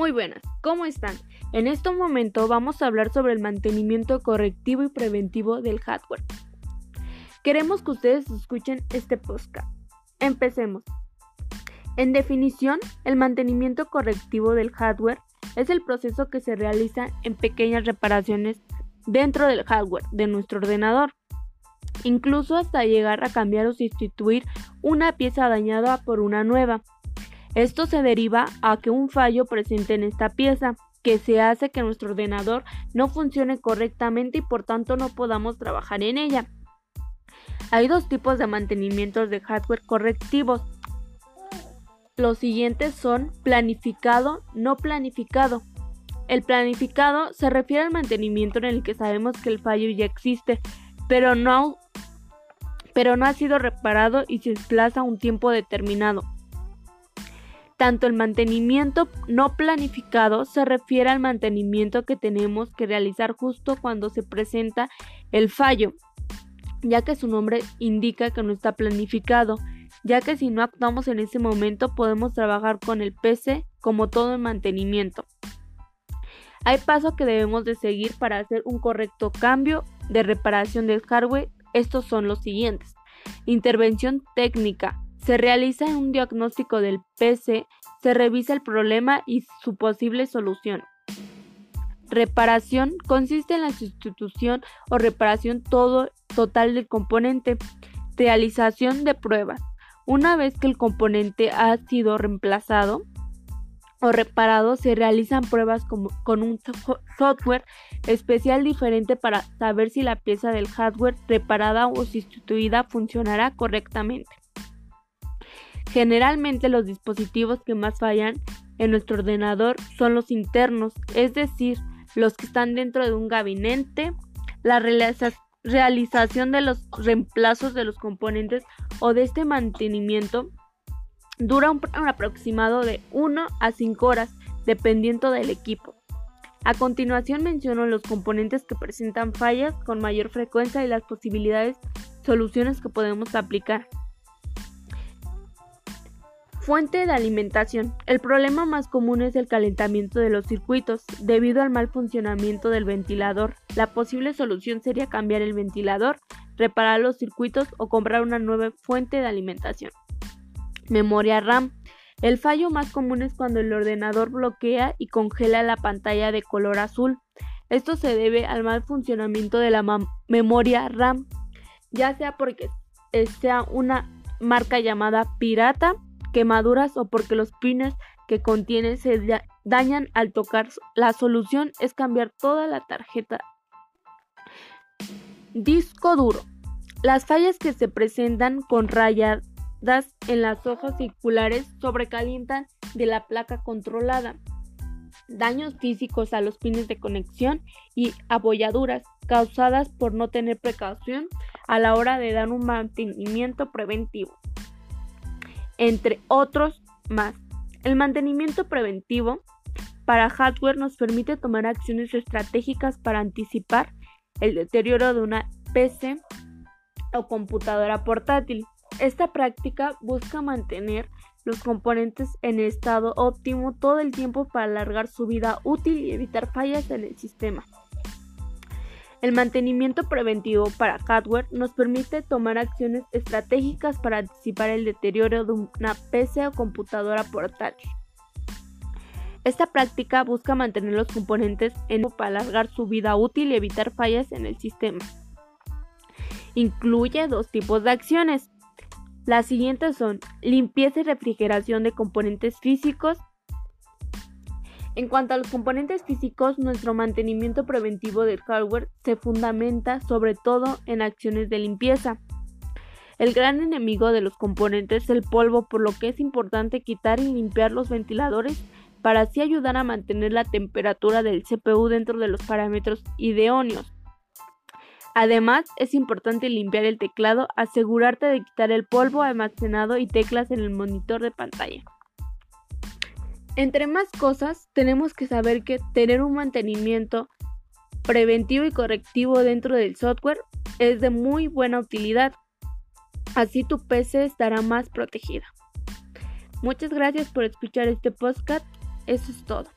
Muy buenas, ¿cómo están? En este momento vamos a hablar sobre el mantenimiento correctivo y preventivo del hardware. Queremos que ustedes escuchen este podcast. Empecemos. En definición, el mantenimiento correctivo del hardware es el proceso que se realiza en pequeñas reparaciones dentro del hardware de nuestro ordenador, incluso hasta llegar a cambiar o sustituir una pieza dañada por una nueva. Esto se deriva a que un fallo presente en esta pieza, que se hace que nuestro ordenador no funcione correctamente y por tanto no podamos trabajar en ella. Hay dos tipos de mantenimientos de hardware correctivos. Los siguientes son planificado, no planificado. El planificado se refiere al mantenimiento en el que sabemos que el fallo ya existe, pero no, pero no ha sido reparado y se desplaza un tiempo determinado. Tanto el mantenimiento no planificado se refiere al mantenimiento que tenemos que realizar justo cuando se presenta el fallo, ya que su nombre indica que no está planificado, ya que si no actuamos en ese momento podemos trabajar con el PC como todo en mantenimiento. Hay pasos que debemos de seguir para hacer un correcto cambio de reparación del hardware. Estos son los siguientes. Intervención técnica. Se realiza un diagnóstico del PC, se revisa el problema y su posible solución. Reparación consiste en la sustitución o reparación total del componente. Realización de pruebas. Una vez que el componente ha sido reemplazado o reparado, se realizan pruebas con un software especial diferente para saber si la pieza del hardware reparada o sustituida funcionará correctamente. Generalmente los dispositivos que más fallan en nuestro ordenador son los internos, es decir, los que están dentro de un gabinete, la realización de los reemplazos de los componentes o de este mantenimiento dura un, aproximado de 1 a 5 horas, dependiendo del equipo. A continuación menciono los componentes que presentan fallas con mayor frecuencia y las posibilidades soluciones que podemos aplicar. Fuente de alimentación. El problema más común es el calentamiento de los circuitos debido al mal funcionamiento del ventilador. La posible solución sería cambiar el ventilador, reparar los circuitos o comprar una nueva fuente de alimentación. Memoria RAM. El fallo más común es cuando el ordenador bloquea y congela la pantalla de color azul. Esto se debe al mal funcionamiento de la memoria RAM, ya sea porque sea una marca llamada pirata quemaduras o porque los pines que contienen se dañan al tocar. La solución es cambiar toda la tarjeta. Disco duro. Las fallas que se presentan con rayadas en las hojas circulares sobrecalientan de la placa controlada. Daños físicos a los pines de conexión y abolladuras causadas por no tener precaución a la hora de dar un mantenimiento preventivo entre otros más. El mantenimiento preventivo para hardware nos permite tomar acciones estratégicas para anticipar el deterioro de una PC o computadora portátil. Esta práctica busca mantener los componentes en estado óptimo todo el tiempo para alargar su vida útil y evitar fallas en el sistema. El mantenimiento preventivo para hardware nos permite tomar acciones estratégicas para anticipar el deterioro de una PC o computadora portátil. Esta práctica busca mantener los componentes en para alargar su vida útil y evitar fallas en el sistema. Incluye dos tipos de acciones. Las siguientes son limpieza y refrigeración de componentes físicos en cuanto a los componentes físicos, nuestro mantenimiento preventivo del hardware se fundamenta sobre todo en acciones de limpieza. El gran enemigo de los componentes es el polvo, por lo que es importante quitar y limpiar los ventiladores para así ayudar a mantener la temperatura del CPU dentro de los parámetros idóneos. Además, es importante limpiar el teclado, asegurarte de quitar el polvo almacenado y teclas en el monitor de pantalla. Entre más cosas, tenemos que saber que tener un mantenimiento preventivo y correctivo dentro del software es de muy buena utilidad. Así tu PC estará más protegida. Muchas gracias por escuchar este podcast. Eso es todo.